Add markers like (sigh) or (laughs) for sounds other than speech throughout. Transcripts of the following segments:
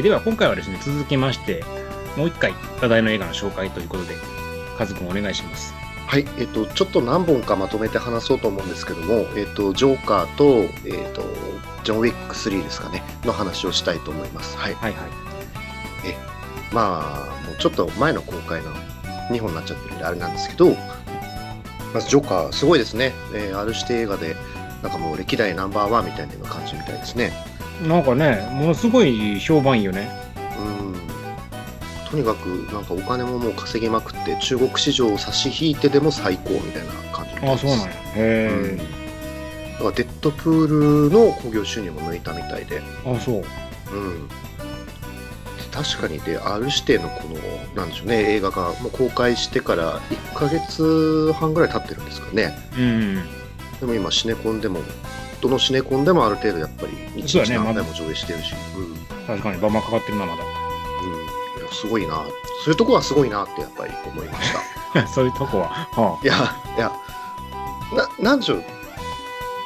ーでは今回はですね、続きまして、もう一回話題の映画の紹介ということで、カズくんお願いします。はい、えっと、ちょっと何本かまとめて話そうと思うんですけども、えっと、ジョーカーと、えっと、ジョン・ウィック3ですかね、の話をしたいと思います。はい。はいはい。まあ、もうちょっと前の公開の2本になっちゃってるんであれなんですけど、まずジョーカー、すごいですね。えー、ある指定映画で、なんかもう歴代ナンバーワンみたいな感じみたいですね。なんかね、ものすごい評判いいよね。うん。とにかく、なんかお金ももう稼ぎまくって、中国市場を差し引いてでも最高みたいな感じあ。そうなんや。へうん。だえ。からデッドプールの興行収入も抜いたみたいで、ああ、そう。うん。確かにで、R 指定のこの、なんでしょうね、映画がもう公開してから1ヶ月半ぐらい経ってるんですかね。うん。でも今、シネコンでも、どのシネコンでもある程度やっぱり、日そうだね々何回も上映してるし、うん。うん。い確かに、バンバンかかってるな、まだ。や、すごいな。そういうとこはすごいなってやっぱり思いました。(laughs) そういうとこは。はいや、いや、な、なんでしょう。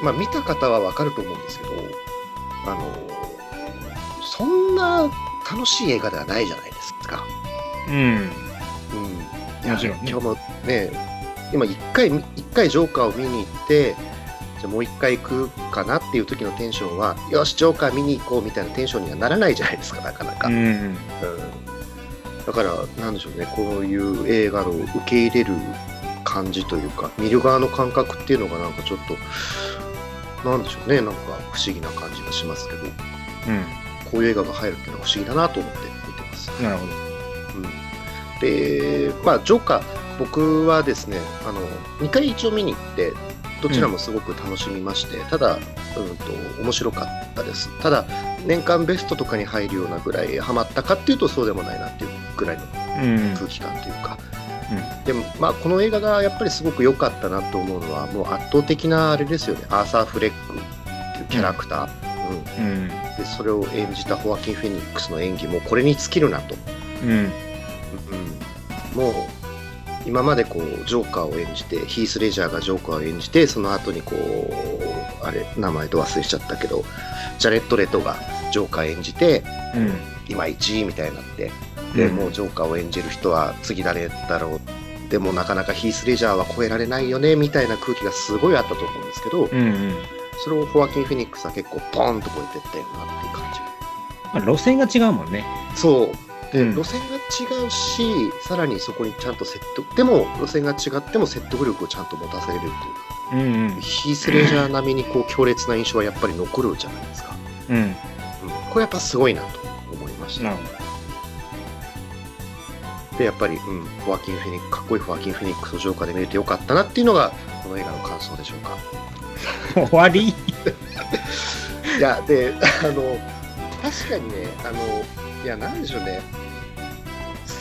まあ、見た方はわかると思うんですけど、あの、そんな楽しい映画ではないじゃないですか。あ。うん。うん。もちろんね今日もね、今一回、一回ジョーカーを見に行って、じゃあもう一回行くかなっていう時のテンションは、よし、ジョーカー見に行こうみたいなテンションにはならないじゃないですか、なかなか。うん。うんだから、なんでしょうね、こういう映画の受け入れる感じというか、見る側の感覚っていうのがなんかちょっと、なんでしょうね、なんか不思議な感じがしますけど、うん。こういう映画が入るっていうのは不思議だなと思って見てます。なるほど。うん、で、まあ、ジョーカー、僕はですね、あの、2回一応見に行って、どちらもすごく楽しみまして、ただ、うんと、面白かったです。ただ、年間ベストとかに入るようなぐらいハマったかっていうとそうでもないなっていうぐらいのうん。空気感というか、でも、まあ、この映画がやっぱりすごく良かったなと思うのは、もう圧倒的なあれですよね、アーサー・フレックっていうキャラクター、うんうん。でそれを演じたホアキン・フェニックスの演技もこれに尽きるなと。うん。うん、もう今までこうジョーカーを演じてヒース・レジャーがジョーカーを演じてその後にこうあれ名前と忘れしちゃったけどジャレット・レトがジョーカー演じてうん。今1位みたいになってで、うんもうジョーカーを演じる人は次誰だろうでもなかなかヒース・レジャーは超えられないよねみたいな空気がすごいあったと思うんですけど、うんうん。それをホアキン・フェニックスは結構ポーンと超えてったよなっていう感じまあ、路線が違うもんね。そう路線が違うしさらにそこにちゃんと説得でも路線が違っても説得力をちゃんと持たせれるっていうかうんうん。ヒース・レジャー並みにこう強烈な印象はやっぱり残るじゃないですか、うん。うん、これやっぱすごいなと思いました。なるほでやっぱり、うん、フォアキン・フェニックかっこいいフォアキン・フェニックスをジョーカーで見れてよかったなっていうのがこの映画の感想でしょうか。ど。終わり？(laughs) いやであの確かにねあのいやなんでしょうね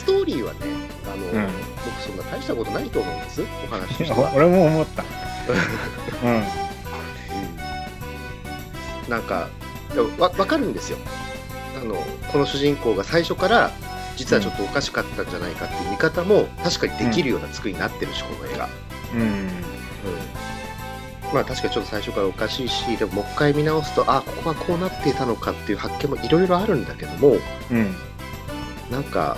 ストーリーはねあの、うん僕そんな大したことないと思うんですお話としては、俺も思った。(laughs) うん。うんなんかわ分かるんですよあのこの主人公が最初から実はちょっとおかしかったんじゃないかっていう見方も確かにできるような作りになってるし、この映画、うん。うん、まあ確かにちょっと最初からおかしいしでももう一回見直すとあここはこうなっていたのかっていう発見もいろいろあるんだけどもうん。なんか、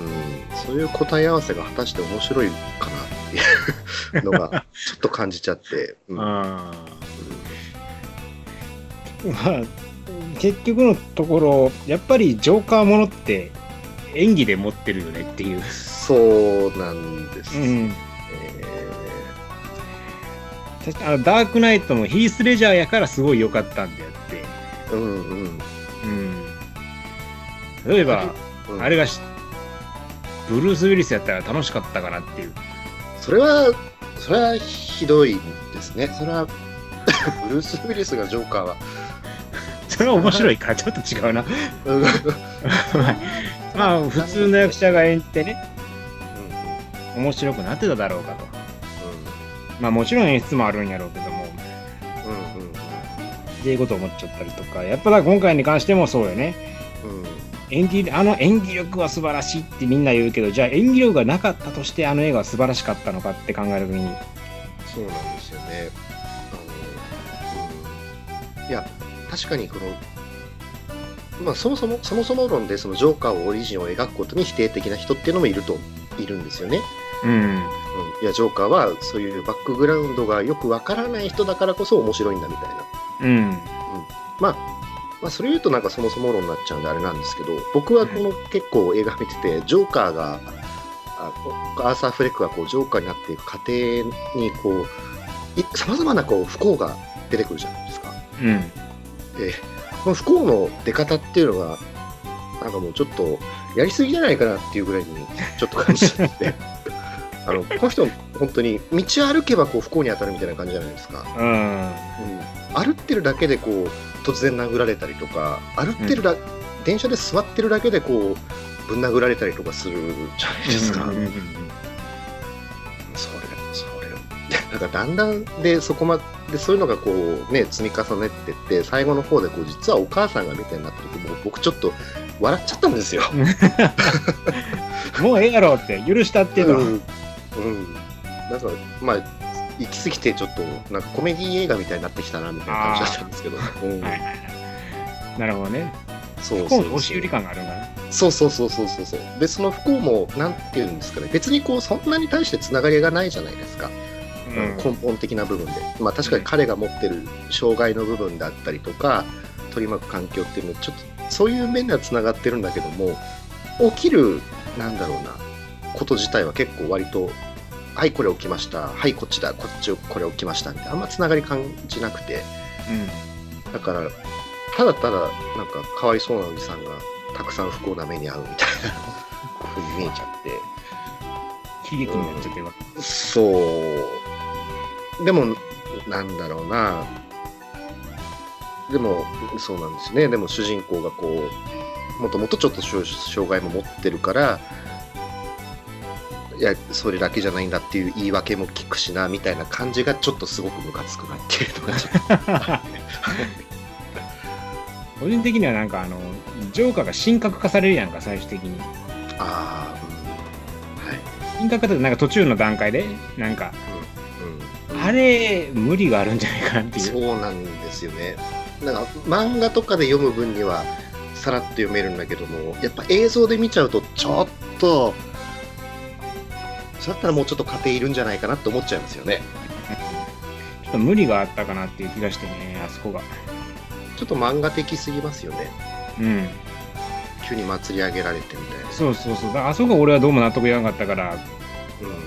うん、そういう答え合わせが果たして面白いかなっていうのが (laughs) ちょっと感じちゃって、うん。まあ、結局のところ、やっぱりジョーカーものって演技で持ってるよねっていう。そうなんです、うん。え確かあのダークナイトもヒース・レジャーやからすごい良かったんであって。ーうんうんうん。例えば、うんあれがし、ブルース・ウィリスやったら楽しかったかなっていう。それはそれはひどいですね。それはブルース・ウィリスがジョーカーは。(laughs) それは面白いか？らちょっと違うな。うん。(laughs) まあ、普通の役者が演じてね、面白くなってただろうかと。まあもちろん演出もあるんやろうけども、うんうんっていうことを思っちゃったりとか、やっぱだ今回に関してもそうよね。うんうん演技、あの演技力は素晴らしいってみんな言うけど、じゃあ演技力がなかったとしてあの映画は素晴らしかったのかって考えるときに、そうなんですよね。あの、うん、いや、確かにこの、まあ、そもそもそもそも論でそのジョーカーをオリジンを描くことに否定的な人っていうのもいるといるんですよね。うん。うん、いやジョーカーはそういうバックグラウンドがよくわからない人だからこそ面白いんだみたいな。うん。まあ、まあ、それ言うとなんかそもそも論になっちゃうんであれなんですけど僕はこの結構映画見ててジョーカーがあアーサー・フレックがこうジョーカーになっていく過程にこうさまざまなこう不幸が出てくるじゃないですか。うん。でこの不幸の出方っていうのがなんかもうちょっとやりすぎじゃないかなっていうぐらいにちょっと感じちゃって (laughs) あのこの人本当に道を歩けばこう不幸に当たるみたいな感じじゃないですか。うん。うん歩ってるだけでこう突然殴られたりとか歩ってるだ、電車で座ってるだけでこうぶん殴られたりとかするじゃないですか、うんうんうんそれそれなんかだんだんでそこまでそういうのがこうね積み重ねてって最後の方でこう実はお母さんがみたいになった時もう僕ちょっと笑っちゃったんですよ。もうええやろって許したっていうのは。うん、うん、なんかまあ行き過ぎてちょっとなんかコメディ映画みたいになってきたなみたいな感じだったんですけど、うん。はいはいはい。なるほどね。そうそうの押し売り感があるんかな。そうそうそうそうそう。そうでその不幸もなんていうんですかね。別にこうそんなに対してつながりがないじゃないですか、うん。根本的な部分で。まあ確かに彼が持ってる障害の部分だったりとか取り巻く環境っていうのはちょっとそういう面ではつながってるんだけども起きるなんだろうなこと自体は結構割とはいこれ起きました。はいこっちだ。こっちこれ起きました。みたいな。あんまつながり感じなくて。だからただただなんかかわいそうなおじさんがたくさん不幸な目に遭うみたいな。ふうに見えちゃって。うん。悲劇になっちゃってるわ。そう。でもなんだろうな。でもそうなんですね。でも主人公がこうもともとちょっと障障害も持ってるからいやそれだけじゃないんだっていう言い訳も聞くしなみたいな感じがちょっとすごくムカつくなっていうのがちょっと (laughs) 個人的にはなんかあの、ジョーカーが神格化されるやんか、最終的に。ああうんはい神格化ってなんか途中の段階で、なんか、うんうんあれ、無理があるんじゃないかなっていう。そうなんですよね。なんか漫画とかで読む分にはさらっと読めるんだけども、やっぱ映像で見ちゃうとちょっと、それだったらもうちょっと家庭いるんじゃないかなって思っちゃいますよね。ちょっと無理があったかなっていう気がしてね、あそこが。ちょっと漫画的すぎますよね。うん。急に祭り上げられてみたいな。そうそうそう。あそこが俺はどうも納得いかなかったから、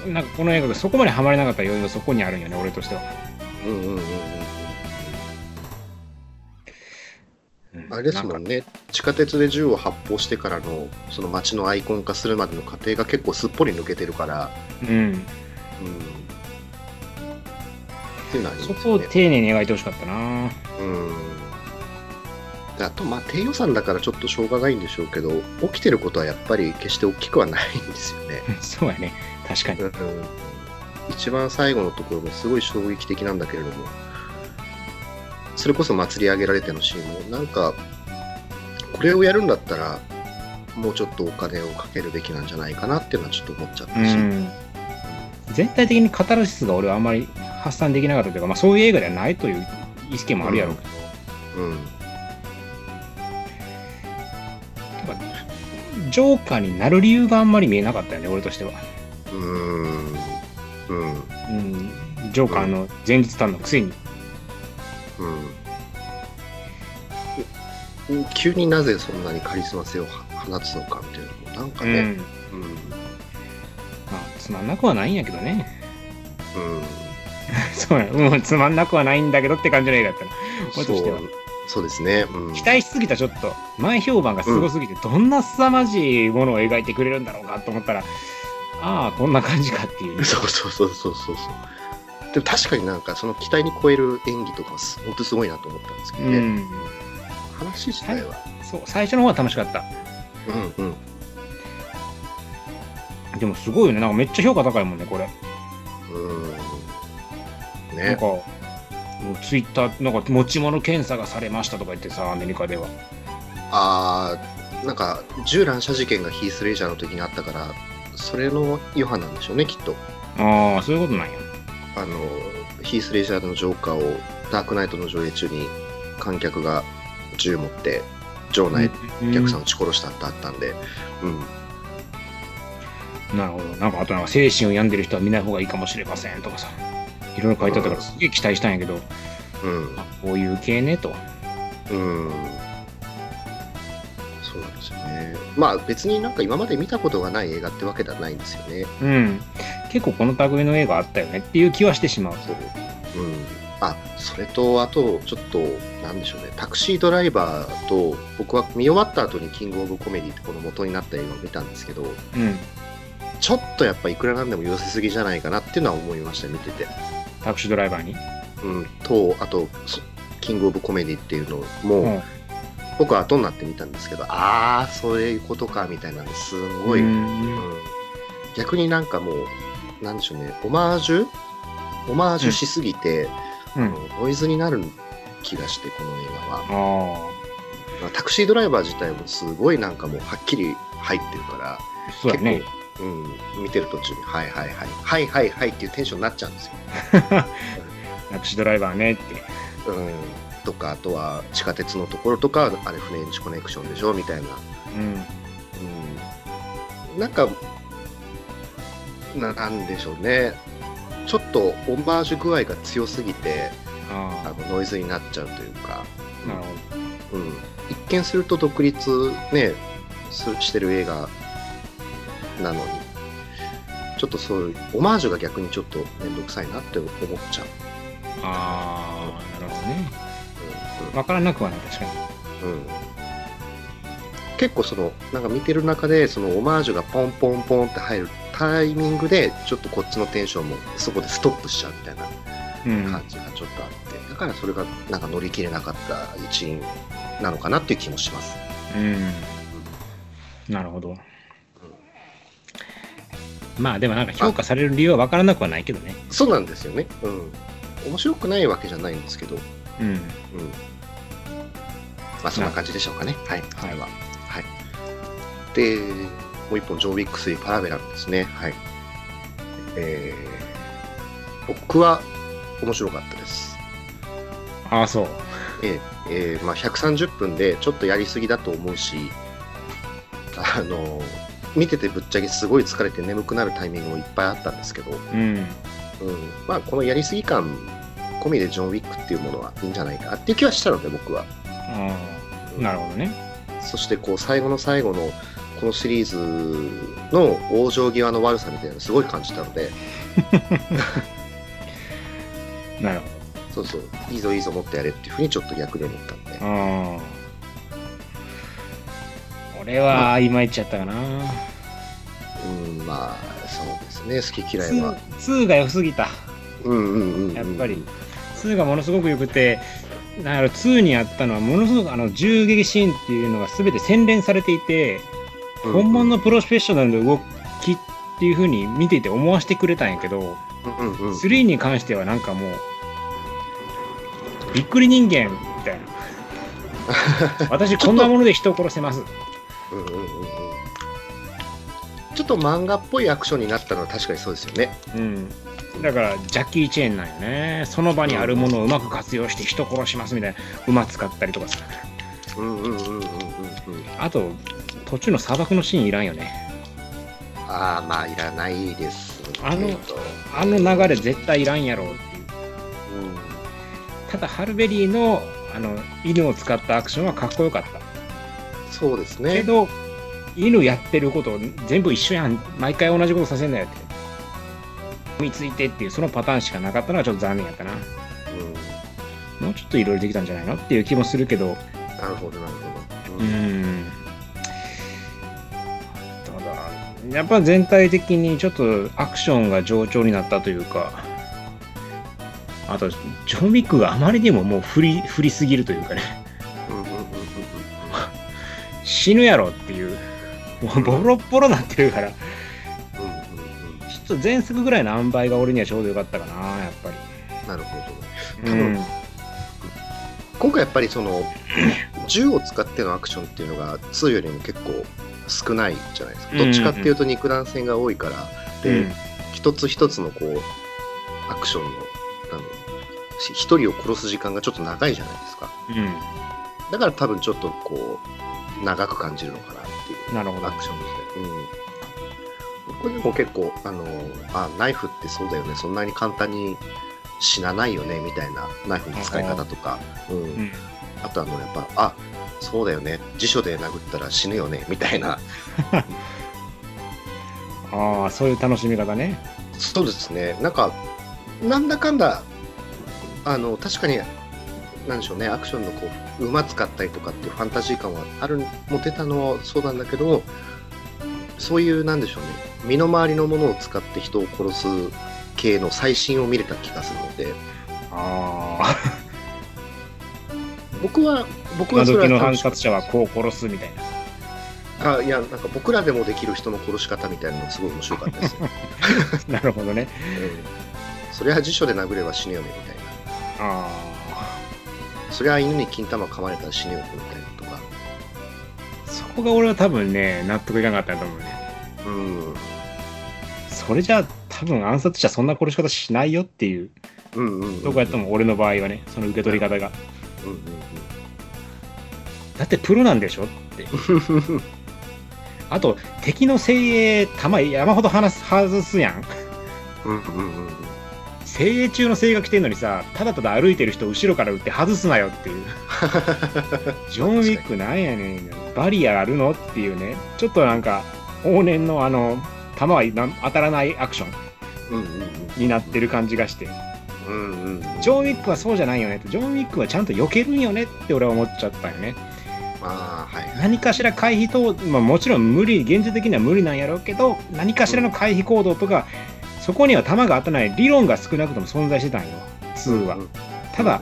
うんなんかこの映画がそこまでハマれなかった要因がそこにあるんよね、俺としては。うんうんうんうんあれですもんね、地下鉄で銃を発砲してからのその街のアイコン化するまでの過程が結構すっぽり抜けてるから、うん。うん。っていうのはそこを丁寧に描いてほしかったな。うんあと、まあ、低予算だからちょっとしょうがないんでしょうけど、起きてることはやっぱり決して大きくはないんですよね。(laughs) そうやね。確かに。うん、一番最後のところもすごい衝撃的なんだけれども、それこそ祭り上げられてのシーンも、なんか、これをやるんだったら、もうちょっとお金をかけるべきなんじゃないかなっていうのはちょっと思っちゃったし、うん。全体的にカタルシスが俺はあんまり発散できなかったというか、まあそういう映画ではないという意見もあるやろうけど、うん、なんかジョーカーになる理由があんまり見えなかったよね、俺としては。うーん、うん、うん。ジョーカーの前日短のくせに。うん。急になぜそんなにカリスマ性を放つのかみたいなのも、なんかうん。ね、うん、まあつまんなくはないんやけどね。うん。そうや、うん、つまんなくはないんだけどって感じの映画だったな。俺としてはそう。そうですね。うん、期待しすぎたちょっと前評判がすごすぎて、どんな凄まじいものを描いてくれるんだろうかと思ったらああこんな感じかっていうそうそうそうそうそうそう。でも確かになんかその期待に超える演技とか本当すごいなと思ったんですけどね。うん話自体は。そう最初の方は楽しかったうんうん。でもすごいよねなんかめっちゃ評価高いもんねこれうん。ね。なんかツイッターなんか持ち物検査がされましたとか言ってさアメリカではああ、なんか銃乱射事件がヒース・レイジャーの時にあったから、それの余波なんでしょうね、きっと。ああそういうことなんやあの、ヒース・レイジャーのジョーカーをダークナイトの上映中に観客が銃持って場内うんお客さん撃ち殺したってあったんで、うん、なるほど。なんか、あとなんか、精神を病んでる人は見ない方がいいかもしれませんとかさ。いろいろ書いてあったから、すげえ期待したんやけど、うん、あこういう系ねと。うん。そうなんですよね。まあ別になんか今まで見たことがない映画ってわけではないんですよね。うん。結構この類の映画あったよねっていう気はしてしまう。そう。うん。あ、それと、あと、ちょっと、なんでしょうね。タクシードライバーと、僕は見終わった後にキングオブコメディってこの元になった映画を見たんですけど、うん。ちょっとやっぱいくらなんでも寄せすぎじゃないかなっていうのは思いました、見てて。タクシードライバーに？うん。と、あと、そキングオブコメディっていうのも、うん僕は後になって見たんですけど、ああ、そういうことか、みたいなんですごい、ううんん逆になんかもう、なんでしょうね、オマージュ？オマージュしすぎて、うん。あのノイズになる気がして、この映画は。あタクシードライバー自体もすごいなんかもうはっきり入ってるから、あ、そうだね。うん、見てる途中に、はいはいはい、はいはいはいっていうテンションになっちゃうんですよ。(laughs) タクシードライバーねって。うん、とか、あとは地下鉄のところとか、あれフレンチコネクションでしょ？みたいな。うん。うん、なんかな、なんでしょうね。ちょっとオマージュ具合が強すぎて、ああのノイズになっちゃうというか、あ、なるほうん、一見すると独立、ね、すしてる映画なのに、ちょっとそういう、オマージュが逆にちょっと面倒くさいなって思っちゃう。ど。ああ、なるほどね。うんわからなくはない、確かに。うん結構そのなんか見てる中でそのオマージュがポンポンポンって入るタイミングでちょっとこっちのテンションもそこでストップしちゃうみたいなうん。感じがちょっとあって、だからそれがなんか乗り切れなかった一因なのかなっていう気もします。うん。なるほど。まあでもなんか評価される理由はわからなくはないけどね。そうなんですよね。うん。面白くないわけじゃないんですけど、うん。うん。まあそんな感じでしょうかね。はい。それは。ははい。で、もう一本、ジョー・ウィック3パラベラルですね。はい。えー、僕は面白かったです。ああ、そう。えええーまあ、130分でちょっとやりすぎだと思うし、あの、見ててぶっちゃけすごい疲れて眠くなるタイミングもいっぱいあったんですけど、うん。うん、まあ、このやりすぎ感込みでジョン・ウィックっていうものはいいんじゃないかなっていう気はしたので、僕は。なるほどね。そして、こう、最後の最後の、このシリーズの往生際の悪さみたいなのをすごい感じたので、なるほそうそう、いいぞいいぞもっとやれっていうふうにちょっと逆に思ったんで。ど。ああ。俺はいまいちやったかな。うん、まあ、そうですね、好き嫌いは。2, 2が良すぎた。うんうんうんうん。やっぱり。2がものすごく良くて、だから2にあったのはものすごくあの銃撃シーンっていうのが全て洗練されていて、うん、本物のプロフェッショナルの動きっていう風に見ていて思わせてくれたんやけど、うんうんうん、3に関してはなんかもう、びっくり人間みたいな。(laughs) 私こんなもので人を殺せます。うんうんうんうんちょっと漫画っぽいアクションになったのは確かにそうですよね。うん。だから、ジャッキー・チェーンなんよね。その場にあるものをうまく活用して人殺しますみたいな、馬使ったりとかさ。うんうんうんうんうんうん。あと、途中の砂漠のシーンいらんよね。ああ、まあ、いらないです。あのあの流れ絶対いらんやろうっていう。うん、ただ、ハルベリーのあの犬を使ったアクションはかっこよかった。そうですね。けど、犬やってること全部一緒やん。毎回同じことさせんなよって。見ついてっていう、そのパターンしかなかったのがちょっと残念やったな。うん、もうちょっといろいろできたんじゃないのっていう気もするけど、なるほど、なるほど。うーん。やっぱ全体的にちょっとアクションが上調になったというか、あと、ジョン・ウィックがあまりにももう振り、振りすぎるというかね、死ぬやろっていう、もうボロッボロなってるから、ちょっと前作ぐらいの塩梅が俺にはちょうどよかったかな、やっぱり。なるほど。う多分ん。今回やっぱりその銃を使ってのアクションっていうのが2よりも結構少ないじゃないですか。どっちかっていうと肉弾戦が多いから、で、うん一つ一つのこうアクションのあのし一人を殺す時間がちょっと長いじゃないですか。うん。だから多分ちょっとこう、長く感じるのかなっていう。なるほどア。クションとして。うん。これでも結構、あの、あ、ナイフってそうだよね、そんなに簡単に死なないよね、みたいなナイフの使い方とか、うん。うん。あとあの、やっぱ、あ、そうだよね、辞書で殴ったら死ぬよね、みたいな。(laughs) ああ、そういう楽しみ方ね。そうですね、なんか、なんだかんだ、あの、確かに、なんでしょうね、アクションのこう、馬使ったりとかっていうファンタジー感はある、持てたのはそうなんだけど、そういう、なんでしょうね、身の回りのものを使って人を殺す系の最新を見れた気がするので、ああ。僕は、僕今はそれ時の反は楽しかった殺者はこう殺すみたいな。あいや、なんか僕らでもできる人の殺し方みたいなのすごい面白かったですよ。(laughs) なるほどね。うんそりゃ辞書で殴れば死ぬよね、みたいな。あそりゃ犬に金玉噛まれたら死ぬよね、みたいなとか。あ。そこが俺は多分ね、納得いかなかったと思うね。うん。それじゃあ多分暗殺者そんな殺し方しないよっていううんうんうん。とこやと思う、俺の場合はね、その受け取り方が。うんうんだってプロなんでしょって。うん。あと、敵の精鋭、弾山ほど離す外すやん。精鋭中の精鋭が来てんのにさ、ただただ歩いてる人後ろから撃って外すなよっていう。ジョン・ウィックなんやねん。バリアあるのっていうね。ちょっとなんか、往年のあの、弾はな当たらないアクションになってる感じがして。うんうんうん。ジョン・ウィックはそうじゃないよねと。ジョン・ウィックはちゃんと避けるんよねって俺は思っちゃったよね。ああ、はい。何かしら回避と、まあ、もちろん無理、現実的には無理なんやろうけど、何かしらの回避行動とか、そこには弾が当たらない理論が少なくとも存在してたんよ、2はうん。ただ、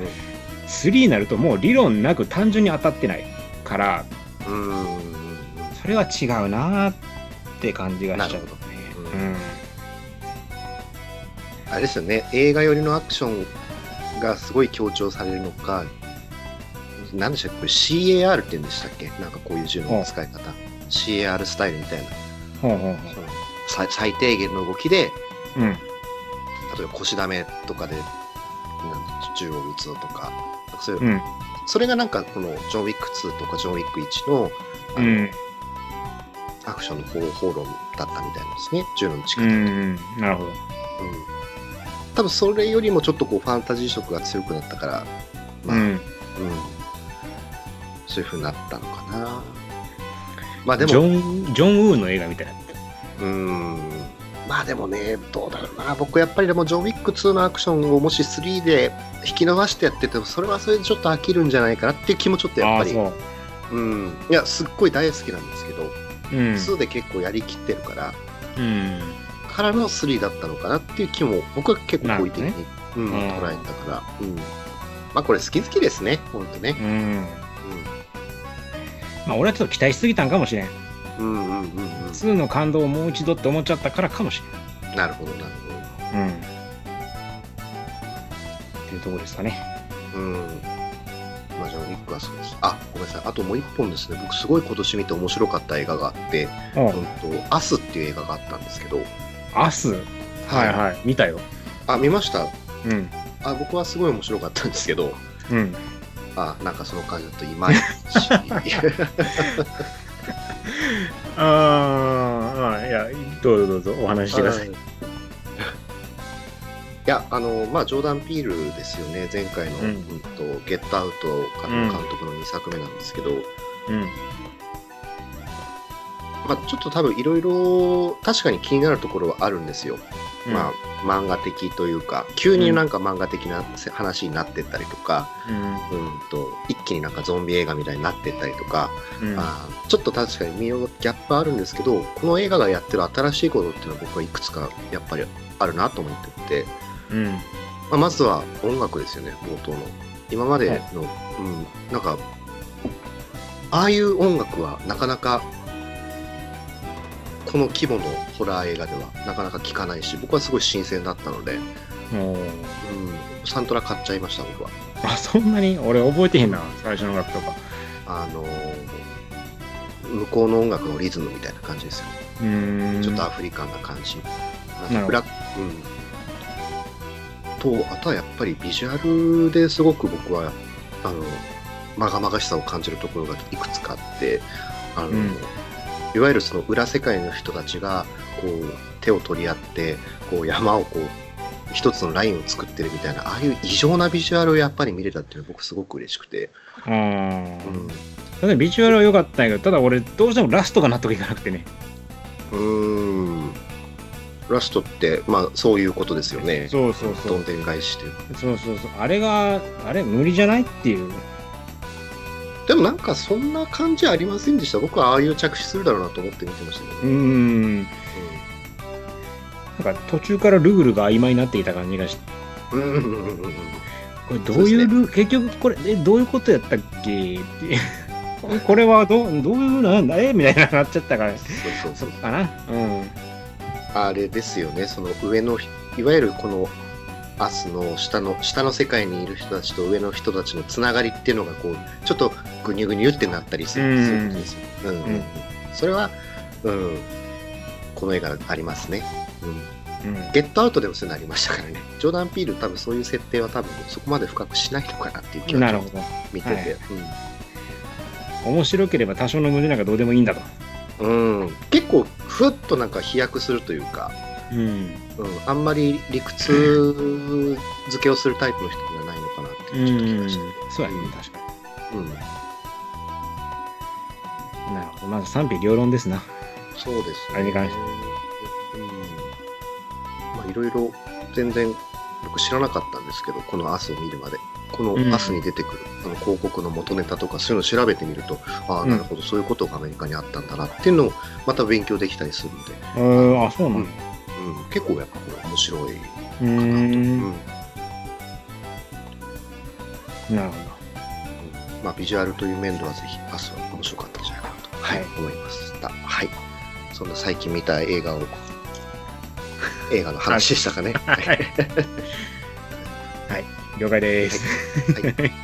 3になるともう理論なく単純に当たってないから、うんうんうんそれは違うなーって感じがしちゃうとね。うん。あれですよね、映画寄りのアクションがすごい強調されるのか、何でしたっけ、これ CAR って言うんでしたっけ？なんかこういう銃の使い方。CAR スタイルみたいな。ほうほうその最最低限の動きで、ほう。うん。例えば腰ダメとかでなん銃を撃つのとか、そういううん。それがなんかこのジョン・ウィック2とかジョン・ウィック1のあの、うん。アクションの方法論だったみたいなんですね、銃の打ち方と。ううんん。なるほど。多分それよりもちょっとこうファンタジー色が強くなったから、まあ、うんうん。そういう風になったのかな。まあでジも、ョン、ジョン・ウーの映画みたいな。うん、まあでもね、どうだろうな、僕やっぱりでもジョン・ウィック2のアクションをもし3で引き伸ばしてやってても、それはそれでちょっと飽きるんじゃないかなっていう気もちょっとやっぱり、そう。うん、いや、すっごい大好きなんですけど、うん。2で結構やりきってるから、うん。からの3だったのかなっていう気も、僕は結構好意的に、なるうん、うん捉えたから、うん。まあこれ好き好きですね、ほんとね。うん。まあ、俺はちょっと期待しすぎたんかもしれん。うん、うん、うん、うん。2の感動をもう一度って思っちゃったからかもしなるほど、なるれん。うん。っていうところですかね。ほど。うん。まあ、ジョン・ウィックはそうです。あ、ごめんなさい。あともう一本ですね。僕すごい今年見て面白かった映画があって、おうんと、アスっていう映画があったんですけど、アス？はいはい。見たよ。あ、見ました？うん。あ、僕はすごい面白かったんですけど、うん。あ、なんかその感じだとい (laughs) まいち。ああ、いや、どうぞどうぞお話ししてください。いや、あの、まあ、ジョーダン・ピールですよね、前回の、ううんんとゲットアウト監督の2作目なんですけど、うん。まあ、ちょっと多分いろいろ確かに気になるところはあるんですよ。まあ、漫画的というか、急になんか漫画的なせ話になってったりとか、うん。うんと、一気になんかゾンビ映画みたいになってったりとか、うん。あーちょっと確かに見ようギャップあるんですけど、この映画がやってる新しいことっていうのは僕はいくつかやっぱりあるなと思ってて、うん。まあ、まずは音楽ですよね、冒頭の。今までの、うん、なんか、ああいう音楽はなかなか、この規模のホラー映画ではなかなか聞かないし、僕はすごい新鮮だったので、うん、サントラ買っちゃいました、僕は。あ、そんなに？俺覚えてへんな、最初の楽とか。あのー向こうの音楽のリズムみたいな感じですよ。うーん。ちょっとアフリカンな感じ。ブラック、うん。と、あとはやっぱりビジュアルですごく僕は、あの、まがまがしさを感じるところがいくつかあってあの、うんいわゆるその裏世界の人たちがこう手を取り合ってこう山をこう一つのラインを作ってるみたいなああいう異常なビジュアルをやっぱり見れたっていうのは僕すごく嬉しくて、うん、ただビジュアルは良かったんやけど、ただ俺、どうしてもラストが納得いかなくてね。うーんラストってまあそういうことですよねそうそうそう。どんでん返しというそうそうそう。あれが、あれ、無理じゃないっていう。でもなんかそんな感じありませんでした？僕はああいう着地するだろうなと思って見てましたけど、うーん。なんか途中からルールが曖昧になっていた感じがして。うんこれどういうルール、結局これ、え、どういうことやったっけ？って。(laughs) これはどう、どういうなんだ？え？みたいななっちゃったから。そうそうそうかな。うん。あれですよねその上のいわゆるこのアスの下の下の世界にいる人たちと上の人たちのつながりっていうのがこうちょっとぐにゅぐにゅってなったりするうん。そういうことですよ、うん。うん。うんそれは、うん、この映画ありますね、うん、うん。ゲットアウトでもそういうのありましたからね。ジョーダン・ピール多分そういう設定は多分そこまで深くしないのかなっていう気がなるほど。見てて、はい面白ければ多少の胸なんかどうでもいいんだと。うん。うん、結構ふっとなんか飛躍するというか、うん。うん、あんまり理屈付けをするタイプの人ではないのかなってちょっと気がんして、。そうやね、確かうん、に。なるほど。まず賛否両論ですな。そうですね。あれに関して。うん、まあいろいろ全然僕知らなかったんですけど、このアスを見るまで。このうん。アスに出てくる、あの広告の元ネタとかそういうのを調べてみると、ああ、うん。なるほど、そういうことがアメリカにあったんだなっていうのをまた勉強できたりするので、うーん、あ、そうなうん。のうん、結構やっぱこれ面白いかうなと。ーうん。ん。なるほまあ、ビジュアルという面ではぜひアスは面白かったはいはい思いました。はい。そんな最近見た映画を、映画の話でしたかね。ど。はい。了解です。はい